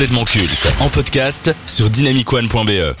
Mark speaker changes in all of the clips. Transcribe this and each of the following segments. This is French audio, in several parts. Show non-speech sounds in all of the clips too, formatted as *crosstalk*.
Speaker 1: complètement culte en podcast sur dynamicone.be.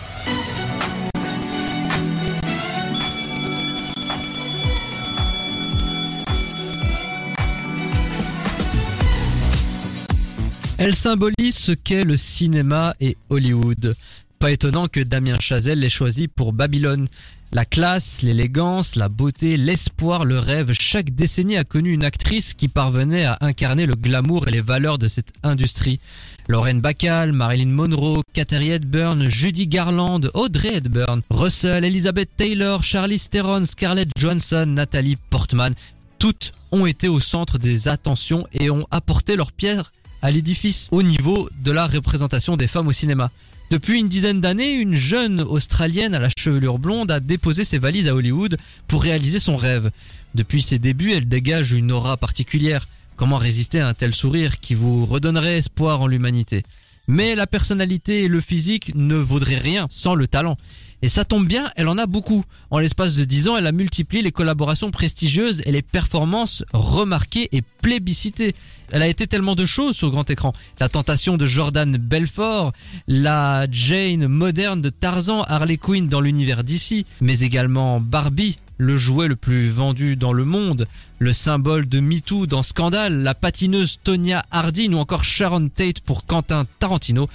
Speaker 2: Elle symbolise ce qu'est le cinéma et Hollywood. Pas étonnant que Damien Chazelle l'ait choisi pour Babylone. La classe, l'élégance, la beauté, l'espoir, le rêve, chaque décennie a connu une actrice qui parvenait à incarner le glamour et les valeurs de cette industrie. Lauren Bacall, Marilyn Monroe, Katherine Hepburn, Judy Garland, Audrey Hepburn, Russell, Elizabeth Taylor, Charlize Theron, Scarlett Johansson, Natalie Portman, toutes ont été au centre des attentions et ont apporté leur pierre à l'édifice au niveau de la représentation des femmes au cinéma. Depuis une dizaine d'années, une jeune Australienne à la chevelure blonde a déposé ses valises à Hollywood pour réaliser son rêve. Depuis ses débuts, elle dégage une aura particulière. Comment résister à un tel sourire qui vous redonnerait espoir en l'humanité? Mais la personnalité et le physique ne vaudraient rien sans le talent. Et ça tombe bien, elle en a beaucoup. En l'espace de 10 ans, elle a multiplié les collaborations prestigieuses et les performances remarquées et plébiscitées. Elle a été tellement de choses sur grand écran. La tentation de Jordan Belfort, la Jane moderne de Tarzan, Harley Quinn dans l'univers d'ici, mais également Barbie, le jouet le plus vendu dans le monde, le symbole de MeToo dans Scandale, la patineuse Tonya Harding ou encore Sharon Tate pour Quentin Tarantino.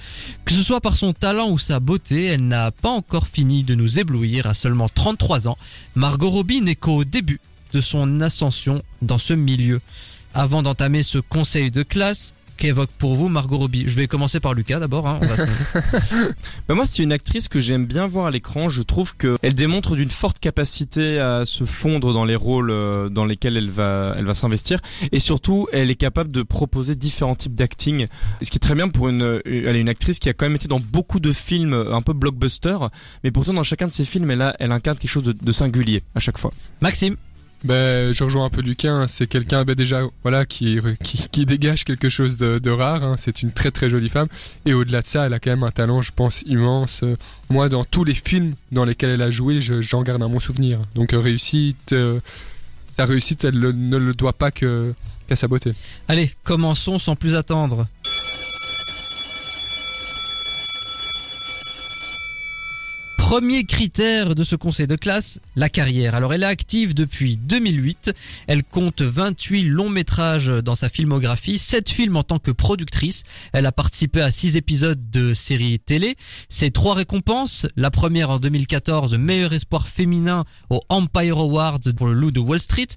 Speaker 2: Que ce soit par son talent ou sa beauté, elle n'a pas encore fini de nous éblouir à seulement 33 ans. Margot Robbie n'est qu'au début de son ascension dans ce milieu. Avant d'entamer ce conseil de classe, qu'évoque pour vous Margot Robbie Je vais commencer par Lucas d'abord. Hein, *laughs*
Speaker 3: bah moi, c'est une actrice que j'aime bien voir à l'écran. Je trouve que elle démontre d'une forte capacité à se fondre dans les rôles euh, dans lesquels elle va, elle va s'investir, et surtout, elle est capable de proposer différents types d'acting. Ce qui est très bien pour une, elle est une actrice qui a quand même été dans beaucoup de films un peu blockbuster, mais pourtant dans chacun de ses films, elle, a, elle incarne quelque chose de, de singulier à chaque fois.
Speaker 2: Maxime
Speaker 4: ben, je rejoins un peu Lucas. Hein. C'est quelqu'un, ben déjà, voilà, qui, qui, dégage quelque chose de, rare. Hein. C'est une très très jolie femme. Et au-delà de ça, elle a quand même un talent, je pense, immense. Moi, dans tous les films dans lesquels elle a joué, j'en garde un bon souvenir. Donc, euh, réussite, euh, sa réussite, elle ne le doit pas que qu'à sa beauté.
Speaker 2: Allez, commençons sans plus attendre. Premier critère de ce conseil de classe, la carrière. Alors elle est active depuis 2008, elle compte 28 longs métrages dans sa filmographie, 7 films en tant que productrice, elle a participé à 6 épisodes de séries télé, ses trois récompenses, la première en 2014, meilleur espoir féminin au Empire Awards pour le Loup de Wall Street,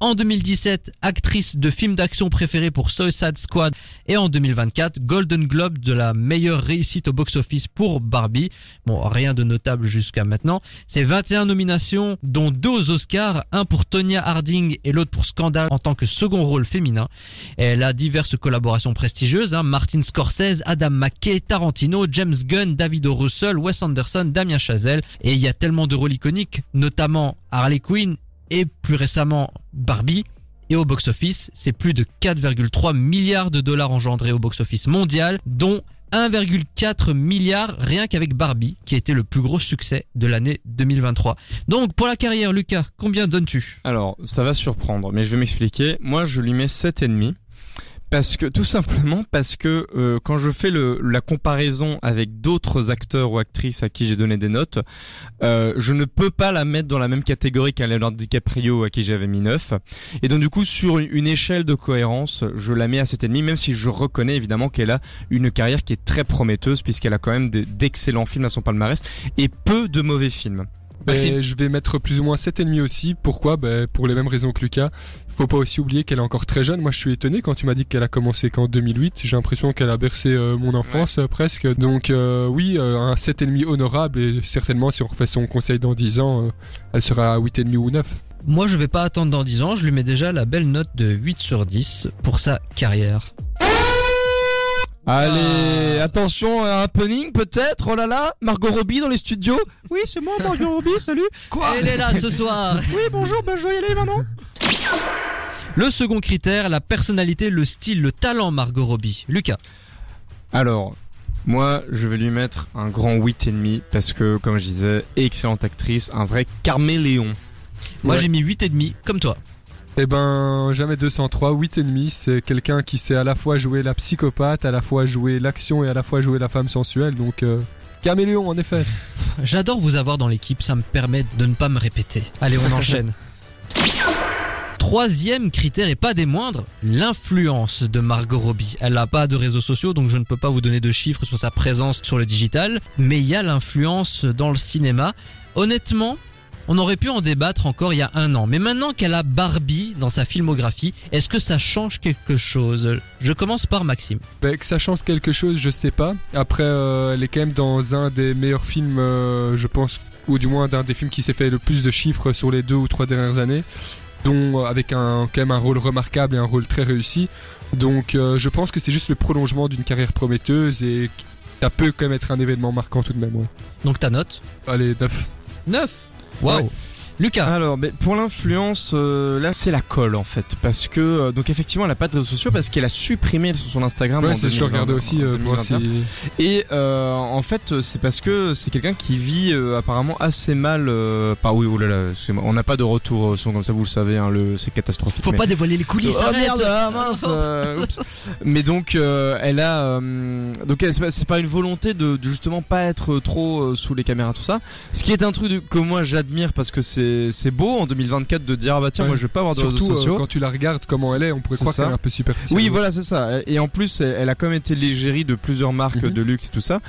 Speaker 2: en 2017, actrice de film d'action préférée pour Suicide Squad. Et en 2024, Golden Globe de la meilleure réussite au box-office pour Barbie. Bon, rien de notable jusqu'à maintenant. C'est 21 nominations, dont deux Oscars, un pour Tonya Harding et l'autre pour Scandal en tant que second rôle féminin. Elle a diverses collaborations prestigieuses, hein. Martin Scorsese, Adam McKay, Tarantino, James Gunn, David O. Russell, Wes Anderson, Damien Chazelle. Et il y a tellement de rôles iconiques, notamment Harley Quinn et plus récemment Barbie. Et au box-office, c'est plus de 4,3 milliards de dollars engendrés au box-office mondial, dont 1,4 milliard rien qu'avec Barbie, qui a été le plus gros succès de l'année 2023. Donc pour la carrière, Lucas, combien donnes-tu?
Speaker 3: Alors, ça va surprendre, mais je vais m'expliquer. Moi, je lui mets 7,5 parce que tout simplement parce que euh, quand je fais la comparaison avec d'autres acteurs ou actrices à qui j'ai donné des notes, euh, je ne peux pas la mettre dans la même catégorie qu'un Leonardo DiCaprio à qui j'avais mis 9. Et donc du coup sur une échelle de cohérence, je la mets à 7,5 même si je reconnais évidemment qu'elle a une carrière qui est très prometteuse puisqu'elle a quand même d'excellents films à son palmarès et peu de mauvais films.
Speaker 4: Ben, je vais mettre plus ou moins 7,5 aussi. Pourquoi? Ben, Pour les mêmes raisons que Lucas. Faut pas aussi oublier qu'elle est encore très jeune. Moi, je suis étonné quand tu m'as dit qu'elle a commencé qu'en 2008. J'ai l'impression qu'elle a bercé euh, mon enfance euh, presque. Donc euh, oui, un 7,5 honorable et certainement si on refait son conseil dans 10 ans, elle sera à 8,5 ou 9.
Speaker 2: Moi, je vais pas attendre dans 10 ans. Je lui mets déjà la belle note de 8 sur 10 pour sa carrière.
Speaker 3: Allez, ah. attention, un happening peut-être, oh là là, Margot Robbie dans les studios
Speaker 5: Oui, c'est moi, Margot Robbie, salut
Speaker 2: Quoi Elle est là ce soir *laughs*
Speaker 5: Oui, bonjour, bah je vais y aller maintenant
Speaker 2: Le second critère, la personnalité, le style, le talent Margot Robbie. Lucas
Speaker 3: Alors, moi, je vais lui mettre un grand 8,5 parce que, comme je disais, excellente actrice, un vrai carméléon.
Speaker 2: Moi, j'ai mis 8,5 comme toi.
Speaker 4: Eh ben, jamais 203, 8,5. C'est quelqu'un qui sait à la fois jouer la psychopathe, à la fois jouer l'action et à la fois jouer la femme sensuelle. Donc, euh, caméléon, en effet. *laughs*
Speaker 2: J'adore vous avoir dans l'équipe, ça me permet de ne pas me répéter. Allez, on enchaîne. *laughs* Troisième critère et pas des moindres, l'influence de Margot Robbie. Elle n'a pas de réseaux sociaux, donc je ne peux pas vous donner de chiffres sur sa présence sur le digital, mais il y a l'influence dans le cinéma. Honnêtement, on aurait pu en débattre encore il y a un an, mais maintenant qu'elle a Barbie dans sa filmographie, est-ce que ça change quelque chose? Je commence par Maxime.
Speaker 4: Ben, que ça change quelque chose, je sais pas. Après, euh, elle est quand même dans un des meilleurs films, euh, je pense, ou du moins d'un des films qui s'est fait le plus de chiffres sur les deux ou trois dernières années, dont euh, avec un quand même un rôle remarquable et un rôle très réussi. Donc, euh, je pense que c'est juste le prolongement d'une carrière prometteuse et ça peut quand même être un événement marquant tout de même. Ouais.
Speaker 2: Donc ta note?
Speaker 4: Allez, 9.
Speaker 2: 9 Waouh
Speaker 3: Ouais.
Speaker 2: Lucas
Speaker 3: Alors, mais pour l'influence, euh, là, c'est la colle en fait, parce que euh, donc effectivement, elle a pas de réseaux sociaux parce qu'elle a supprimé sur son Instagram.
Speaker 4: Ouais,
Speaker 3: en
Speaker 4: c'est- je le
Speaker 3: 2020,
Speaker 4: regardais aussi
Speaker 3: en
Speaker 4: euh, pour voir si.
Speaker 3: 2021. Et euh, en fait, c'est parce que c'est quelqu'un qui vit euh, apparemment assez mal. Euh, pas oui, oh là là, c'est- on n'a pas de retour son comme ça, vous le savez, hein, le, c'est catastrophique.
Speaker 2: Faut
Speaker 3: mais-
Speaker 2: pas dévoiler les coulisses,
Speaker 3: Oh
Speaker 2: arrête
Speaker 3: merde, ah, mince, euh, *laughs* oups. Mais donc euh, elle a euh, donc elle- c'est pas, c'est pas une volonté de, de justement pas être trop euh, sous les caméras tout ça. Ce qui est un truc de- que moi j'admire parce que c'est c'est beau en 2024 de dire ah bah tiens
Speaker 4: Ouais.
Speaker 3: moi je vais pas avoir de
Speaker 4: Surtout
Speaker 3: réseaux
Speaker 4: euh,
Speaker 3: sociaux.
Speaker 4: quand tu la regardes comment elle est, on pourrait croire qu'elle est un peu superficielle.
Speaker 3: Oui, voilà, c'est ça. Et en plus, elle a quand même été l'égérie de plusieurs marques
Speaker 4: Mhm.
Speaker 3: de luxe et tout ça.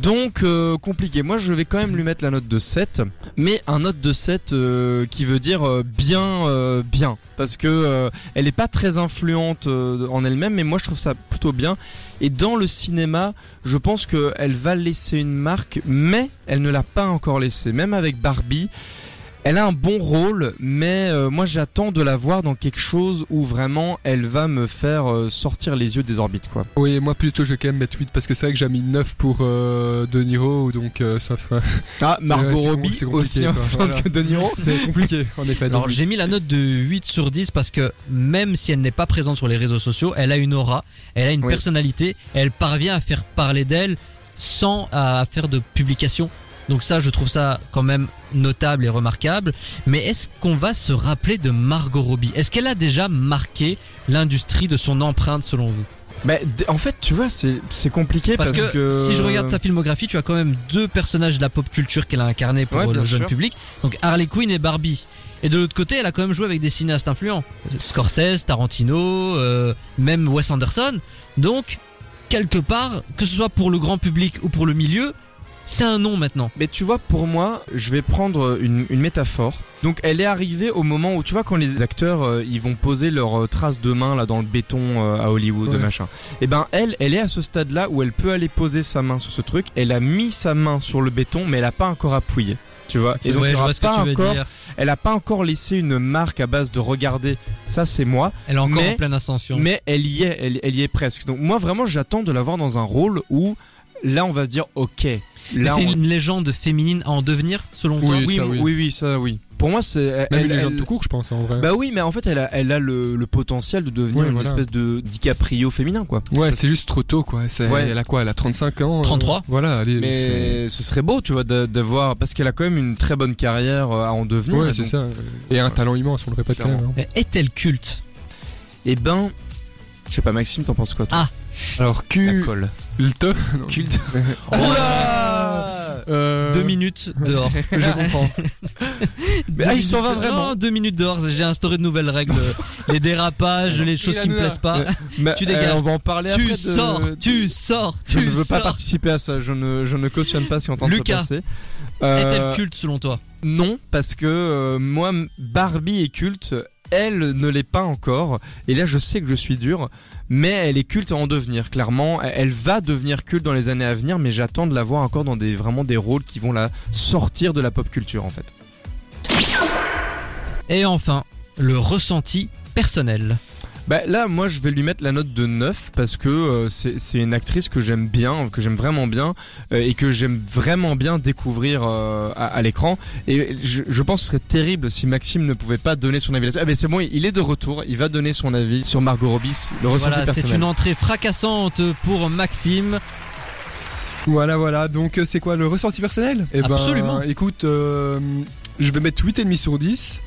Speaker 3: Donc, euh, compliqué. Moi, je vais quand même lui mettre la note de 7. Mais un note de 7 euh, qui veut dire euh, bien, bien. Parce que elle est pas très influente en elle-même, mais moi, je trouve ça plutôt bien. Et dans le cinéma, je pense qu'elle va laisser une marque, mais elle ne l'a pas encore laissée. Même avec Barbie, elle a un bon rôle, mais euh, moi j'attends de la voir dans quelque chose où vraiment elle va me faire euh, sortir les yeux des orbites quoi.
Speaker 4: Oui, moi plutôt je vais quand même mettre 8 parce que c'est vrai que j'ai mis 9 pour euh, De Niro, donc euh, ça fait-
Speaker 3: Ah, *laughs* Margot Robbie
Speaker 4: c'est
Speaker 3: aussi
Speaker 4: Voilà.
Speaker 3: que De Niro. *laughs*
Speaker 4: c'est compliqué en effet.
Speaker 2: Alors j'ai mis la note de 8 sur 10 parce que même si elle n'est pas présente sur les réseaux sociaux, elle a une aura, elle a une
Speaker 3: Oui.
Speaker 2: personnalité, elle parvient à faire parler d'elle sans à faire de publication. Donc ça, je trouve ça quand même notable et remarquable. Mais est-ce qu'on va se rappeler de Margot Robbie? Est-ce qu'elle a déjà marqué l'industrie de son empreinte selon vous?
Speaker 3: Bah, en fait, tu vois, c'est compliqué
Speaker 2: Parce,
Speaker 3: parce,
Speaker 2: que, si je regarde sa filmographie, tu as quand même deux personnages de la pop culture qu'elle a incarné pour
Speaker 3: Ouais,
Speaker 2: le jeune
Speaker 3: sûr.
Speaker 2: public. Donc Harley Quinn et Barbie. Et de l'autre côté, elle a quand même joué avec des cinéastes influents. Scorsese, Tarantino, euh, même Wes Anderson. Donc, quelque part, que ce soit pour le grand public ou pour le milieu, c'est un nom maintenant.
Speaker 3: Mais tu vois, pour moi, je vais prendre une, une métaphore. Donc, elle est arrivée au moment où, tu vois, quand les acteurs, euh, ils vont poser leurs euh, traces de main là dans le béton euh, à Hollywood,
Speaker 4: Ouais.
Speaker 3: machin. Et ben, elle, elle est à ce stade-là où elle peut aller poser sa main sur ce truc. Elle a mis sa main sur le béton, mais elle a pas encore appuyé. Tu vois. Et donc,
Speaker 2: ouais,
Speaker 3: il aura pas encore, elle a pas encore laissé une marque à base de regarder. Ça, c'est moi.
Speaker 2: Elle est encore
Speaker 3: mais-
Speaker 2: en pleine ascension.
Speaker 3: Mais elle y est, elle, elle y est presque. Donc, moi, vraiment, j'attends de la voir dans un rôle où, là, on va se dire, ok. Là,
Speaker 2: c'est
Speaker 3: on-
Speaker 2: une légende féminine à en devenir, selon toi
Speaker 4: Oui,
Speaker 3: oui,
Speaker 4: ça,
Speaker 3: oui,
Speaker 4: oui.
Speaker 3: oui, ça, oui. Pour moi, c'est
Speaker 4: Même
Speaker 3: elle-
Speaker 4: une légende
Speaker 3: elle-
Speaker 4: tout court, je pense en vrai.
Speaker 3: Bah oui, mais en fait, elle a, elle a le, le potentiel de devenir
Speaker 4: Ouais,
Speaker 3: une
Speaker 4: voilà.
Speaker 3: espèce de DiCaprio féminin, quoi.
Speaker 4: ouais, c'est juste trop tôt quoi. C'est-
Speaker 3: Ouais.
Speaker 4: Elle a quoi Elle a 35 ans. euh,
Speaker 2: 33.
Speaker 4: Voilà, allez. c'est-
Speaker 3: Mais ce serait beau, tu vois, de, de voir parce qu'elle a quand même une très bonne carrière euh, à en devenir.
Speaker 4: Ouais,
Speaker 3: et
Speaker 4: c'est
Speaker 3: donc-
Speaker 4: ça. Et un talent immense, on le répète quand même. hein.
Speaker 2: Mais Est-elle culte?
Speaker 3: Eh ben, je sais pas, Maxime, t'en penses quoi toi?
Speaker 2: Ah.
Speaker 4: Alors,
Speaker 3: La *laughs*
Speaker 4: Q.
Speaker 3: colle.
Speaker 4: Le te.
Speaker 3: Culte.
Speaker 2: Oh
Speaker 3: Oula
Speaker 4: Euh,
Speaker 2: Deux minutes dehors. *laughs*
Speaker 4: Je comprends. *laughs*
Speaker 3: Mais ah, il s'en va
Speaker 2: Non,
Speaker 3: vraiment.
Speaker 2: deux minutes dehors. J'ai instauré de nouvelles règles. les dérapages, les choses qui me plaisent pas.
Speaker 3: Mais,
Speaker 2: Tu
Speaker 3: euh,
Speaker 2: dégages.
Speaker 3: on va en parler
Speaker 2: tu
Speaker 3: après. de-
Speaker 2: sors, tu sors,
Speaker 3: Je
Speaker 2: tu
Speaker 3: ne veux pas
Speaker 2: sors.
Speaker 3: participer à ça. Je ne, je ne cautionne pas est en train de
Speaker 2: Lucas.
Speaker 3: passer.
Speaker 2: Est-elle
Speaker 3: Euh,
Speaker 2: culte selon toi?
Speaker 3: Non, parce que euh, moi, Barbie est culte. Elle ne l'est pas encore. Et là, je sais que je suis dur. Mais elle est culte à en devenir, clairement. Elle- va devenir culte dans les années à venir. Mais j'attends de la voir encore dans des, des rôles qui vont la sortir de la pop culture, en fait.
Speaker 2: Et enfin, le ressenti personnel.
Speaker 3: Bah, là, moi, je vais lui mettre la note de 9 parce que euh, c'est une actrice que j'aime bien, que j'aime vraiment bien euh, et que j'aime vraiment bien découvrir euh, à, à l'écran. Et je, je pense que ce serait terrible si Maxime ne pouvait pas donner son avis là-dessus. Ah, mais c'est bon, il est de retour. Il va donner son avis sur Margot Robbie, le ressenti
Speaker 2: Voilà, c'est une entrée fracassante pour Maxime.
Speaker 4: Voilà, voilà. Donc, c'est quoi le ressenti personnel? Eh ben,
Speaker 2: Absolument.
Speaker 4: écoute, euh, je vais mettre 8,5 sur 10.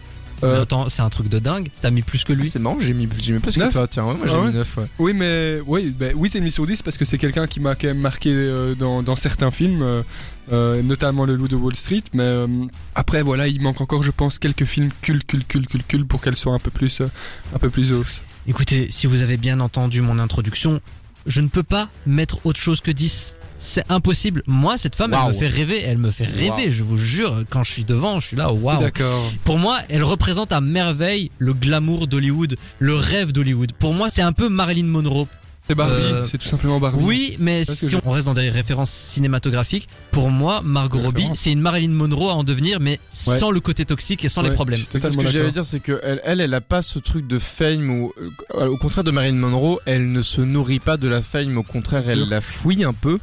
Speaker 4: Euh,
Speaker 2: Mais attends, c'est un truc de dingue. T'as mis plus que lui.
Speaker 3: C'est marrant, j'ai mis, j'ai mis plus que toi. Tiens, ouais, moi j'ai
Speaker 4: Ah
Speaker 3: mis
Speaker 4: ouais
Speaker 3: 9, ouais.
Speaker 4: Oui, mais oui, ben, 8,5 sur 10 parce que c'est quelqu'un qui m'a quand même marqué euh, dans, dans certains films, euh, euh, notamment Le Loup de Wall Street. Mais euh, après, voilà, il manque encore, je pense, quelques films cul, cul, cul, cul, cul pour qu'elle soit un peu plus, euh, un peu plus hausse.
Speaker 2: Écoutez, si vous avez bien entendu mon introduction, je ne peux pas mettre autre chose que 10. C'est impossible. Moi, cette femme, elle me fait rêver. Elle me fait rêver, je vous jure. Quand je suis devant, je suis là, waouh.
Speaker 4: D'accord.
Speaker 2: Pour moi, elle représente à merveille le glamour d'Hollywood, le rêve d'Hollywood. Pour moi, c'est un peu Marilyn Monroe.
Speaker 4: C'est Barbie,
Speaker 2: Euh,
Speaker 4: c'est tout simplement Barbie.
Speaker 2: Oui, mais si
Speaker 4: je-
Speaker 2: on reste dans des références cinématographiques, pour moi, Margot Robbie, c'est une Marilyn Monroe à en devenir, mais
Speaker 4: Ouais.
Speaker 2: sans le côté toxique et sans les problèmes.
Speaker 3: C'est ce que j'allais dire, c'est que elle, elle, elle a pas ce truc de fame ou, euh, au contraire de Marilyn Monroe, elle ne se nourrit pas de la fame, au contraire, elle la fouille un peu.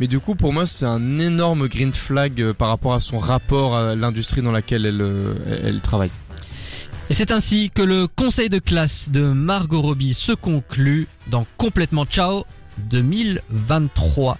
Speaker 3: Mais du coup, pour moi, c'est un énorme green flag euh, par rapport à son rapport à l'industrie dans laquelle elle, elle travaille.
Speaker 2: Et c'est ainsi que le conseil de classe de Margot Robbie se conclut dans Complètement Ciao 2023.